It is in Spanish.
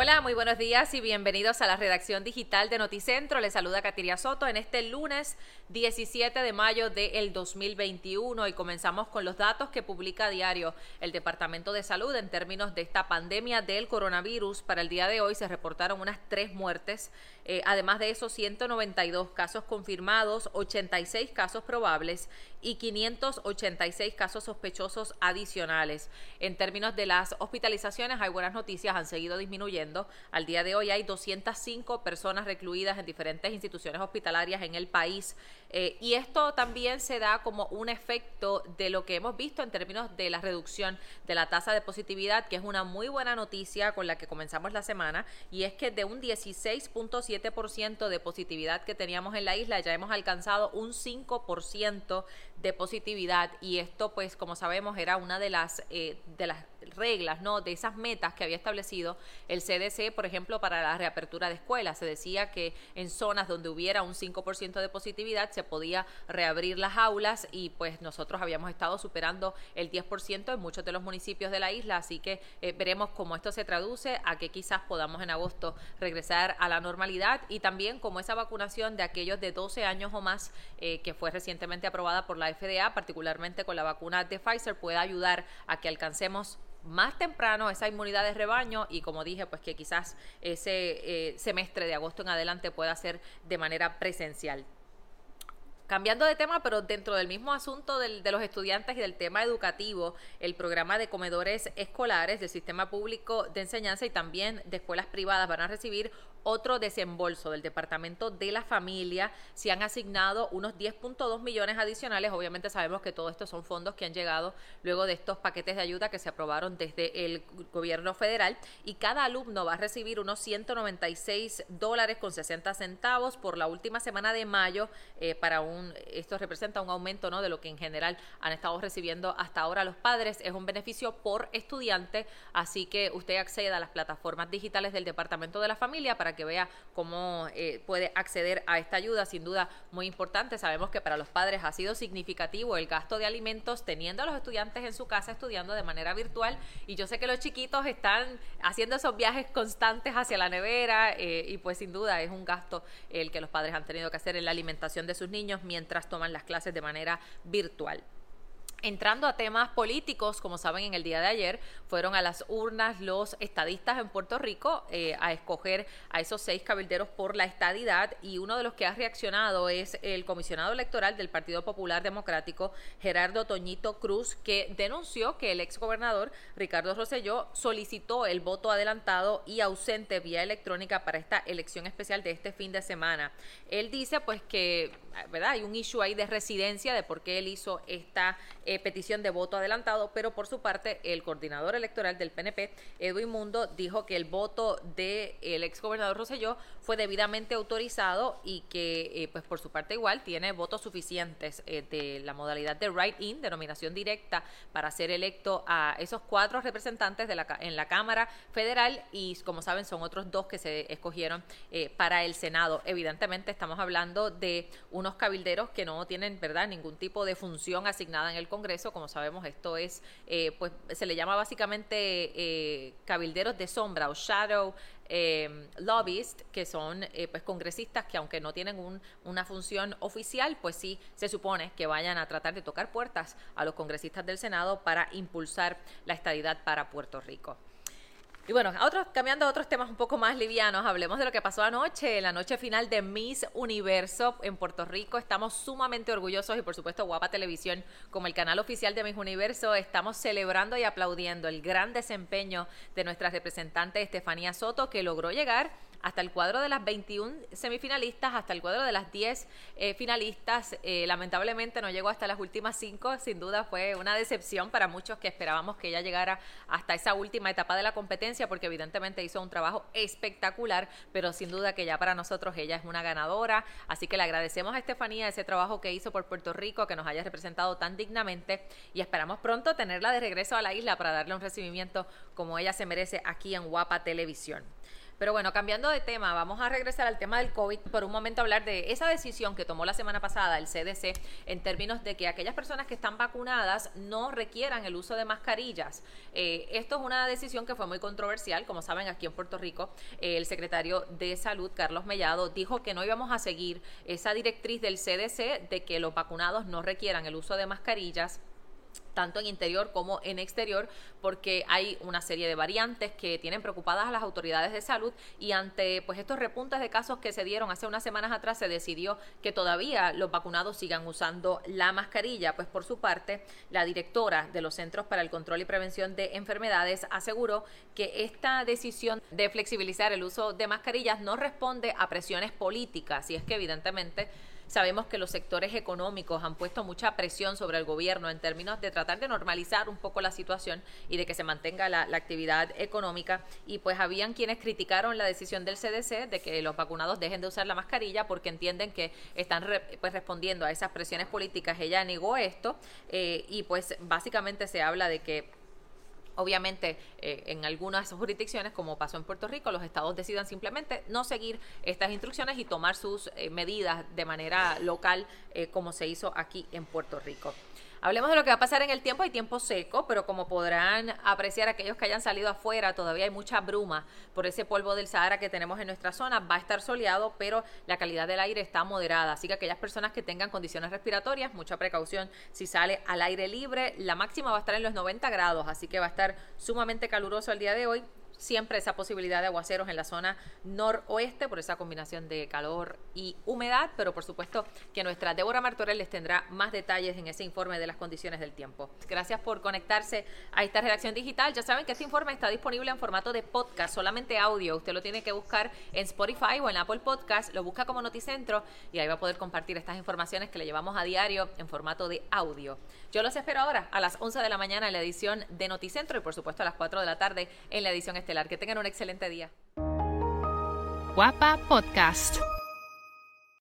Hola, muy buenos días y bienvenidos a la redacción digital de Noticentro. Les saluda Katiria Soto en este lunes 17 de mayo del 2021 y comenzamos con los datos que publica a diario el Departamento de Salud en términos de esta pandemia del coronavirus. Para el día de hoy se reportaron unas tres muertes, eh, además de esos 192 casos confirmados, 86 casos probables y 586 casos sospechosos adicionales. En términos de las hospitalizaciones hay buenas noticias, han seguido disminuyendo al día de hoy hay 205 personas recluidas en diferentes instituciones hospitalarias en el país eh, y esto también se da como un efecto de lo que hemos visto en términos de la reducción de la tasa de positividad, que es una muy buena noticia con la que comenzamos la semana y es que de un 16.7% de positividad que teníamos en la isla ya hemos alcanzado un 5% de positividad. Y esto pues como sabemos era una de las eh, de las reglas no de esas metas que había establecido el CDC por ejemplo para la reapertura de escuelas. Se decía que en zonas donde hubiera un 5% de positividad se podía reabrir las aulas y pues nosotros habíamos estado superando el 10% en muchos de los municipios de la isla. Así que eh, veremos cómo esto se traduce a que quizás podamos en agosto regresar a la normalidad y también como esa vacunación de aquellos de 12 años o más eh, que fue recientemente aprobada por la FDA, particularmente con la vacuna de Pfizer, pueda ayudar a que alcancemos más temprano esa inmunidad de rebaño y como dije, pues que quizás ese eh, semestre de agosto en adelante pueda ser de manera presencial. Cambiando de tema, pero dentro del mismo asunto de los estudiantes y del tema educativo, el programa de comedores escolares del sistema público de enseñanza y también de escuelas privadas van a recibir otro desembolso del Departamento de la Familia. Se han asignado unos 10.2 millones adicionales. Obviamente sabemos que todo esto son fondos que han llegado luego de estos paquetes de ayuda que se aprobaron desde el gobierno federal y cada alumno va a recibir unos 196 dólares con 60 centavos por la última semana de mayo eh, para un esto representa un aumento ¿no? de lo que en general han estado recibiendo hasta ahora los padres. Es un beneficio por estudiante, así que usted acceda a las plataformas digitales del Departamento de la Familia para que vea cómo eh, puede acceder a esta ayuda. Sin duda, muy importante. Sabemos que para los padres ha sido significativo el gasto de alimentos teniendo a los estudiantes en su casa estudiando de manera virtual. Y yo sé que los chiquitos están haciendo esos viajes constantes hacia la nevera eh, y pues sin duda es un gasto el que los padres han tenido que hacer en la alimentación de sus niños mientras toman las clases de manera virtual. Entrando a temas políticos, como saben, en el día de ayer fueron a las urnas los estadistas en Puerto Rico eh, a escoger a esos seis cabilderos por la estadidad y uno de los que ha reaccionado es el comisionado electoral del Partido Popular Democrático, Gerardo Toñito Cruz, que denunció que el exgobernador Ricardo Rosselló solicitó el voto adelantado y ausente vía electrónica para esta elección especial de este fin de semana. Él dice pues que, ¿verdad? Hay un issue ahí de residencia de por qué él hizo esta eh, petición de voto adelantado, pero por su parte el coordinador electoral del PNP, Edwin Mundo, dijo que el voto del ex exgobernador Roselló fue debidamente autorizado y que eh, pues por su parte igual tiene votos suficientes eh, de la modalidad de write-in, denominación directa, para ser electo a esos cuatro representantes de la, en la Cámara Federal y como saben son otros dos que se escogieron para el Senado. Evidentemente estamos hablando de unos cabilderos que no tienen verdad ningún tipo de función asignada en el Congreso. Como sabemos, esto es, eh, pues se le llama básicamente eh, cabilderos de sombra o shadow eh, que son pues congresistas que aunque no tienen un, una función oficial, pues sí se supone que vayan a tratar de tocar puertas a los congresistas del Senado para impulsar la estadidad para Puerto Rico. Y bueno, otros, cambiando a otros temas un poco más livianos, hablemos de lo que pasó anoche, la noche final de Miss Universo en Puerto Rico. Estamos sumamente orgullosos y por supuesto Guapa Televisión como el canal oficial de Miss Universo estamos celebrando y aplaudiendo el gran desempeño de nuestra representante Estefanía Soto que logró llegar hasta el cuadro de las 21 semifinalistas, hasta el cuadro de las 10 eh, finalistas. Eh, lamentablemente no llegó hasta las últimas 5, sin duda fue una decepción para muchos que esperábamos que ella llegara hasta esa última etapa de la competencia, porque evidentemente hizo un trabajo espectacular, pero sin duda que ya para nosotros ella es una ganadora. Así que le agradecemos a Estefanía ese trabajo que hizo por Puerto Rico, que nos haya representado tan dignamente y esperamos pronto tenerla de regreso a la isla para darle un recibimiento como ella se merece aquí en Guapa Televisión. Pero bueno, cambiando de tema, vamos a regresar al tema del COVID por un momento hablar de esa decisión que tomó la semana pasada el CDC en términos de que aquellas personas que están vacunadas no requieran el uso de mascarillas. Eh, esto es una decisión que fue muy controversial, como saben, aquí en Puerto Rico, eh, el secretario de Salud, Carlos Mellado, dijo que no íbamos a seguir esa directriz del CDC de que los vacunados no requieran el uso de mascarillas tanto en interior como en exterior, porque hay una serie de variantes que tienen preocupadas a las autoridades de salud y ante pues estos repuntes de casos que se dieron hace unas semanas atrás se decidió que todavía los vacunados sigan usando la mascarilla, pues por su parte la directora de los Centros para el Control y Prevención de Enfermedades aseguró que esta decisión de flexibilizar el uso de mascarillas no responde a presiones políticas y es que evidentemente Sabemos que los sectores económicos han puesto mucha presión sobre el gobierno en términos de tratar de normalizar un poco la situación y de que se mantenga la, actividad económica. Y pues habían quienes criticaron la decisión del CDC de que los vacunados dejen de usar la mascarilla porque entienden que están pues respondiendo a esas presiones políticas. Ella negó esto eh, y pues básicamente se habla de que Obviamente, eh, en algunas jurisdicciones, como pasó en Puerto Rico, los estados decidan simplemente no seguir estas instrucciones y tomar sus eh, medidas de manera local, eh, como se hizo aquí en Puerto Rico. Hablemos de lo que va a pasar en el tiempo. Hay tiempo seco, pero como podrán apreciar aquellos que hayan salido afuera, todavía hay mucha bruma por ese polvo del Sahara que tenemos en nuestra zona. Va a estar soleado, pero la calidad del aire está moderada. Así que aquellas personas que tengan condiciones respiratorias, mucha precaución si sale al aire libre. La máxima va a estar en los 90 grados, así que va a estar sumamente caluroso el día de hoy siempre esa posibilidad de aguaceros en la zona noroeste por esa combinación de calor y humedad, pero por supuesto que nuestra Débora Martorell les tendrá más detalles en ese informe de las condiciones del tiempo. Gracias por conectarse a esta redacción digital. Ya saben que este informe está disponible en formato de podcast, solamente audio. Usted lo tiene que buscar en Spotify o en Apple Podcast, lo busca como Noticentro y ahí va a poder compartir estas informaciones que le llevamos a diario en formato de audio. Yo los espero ahora a las 11 de la mañana en la edición de Noticentro y por supuesto a las 4 de la tarde en la edición que tengan un excelente día. Guapa Podcast.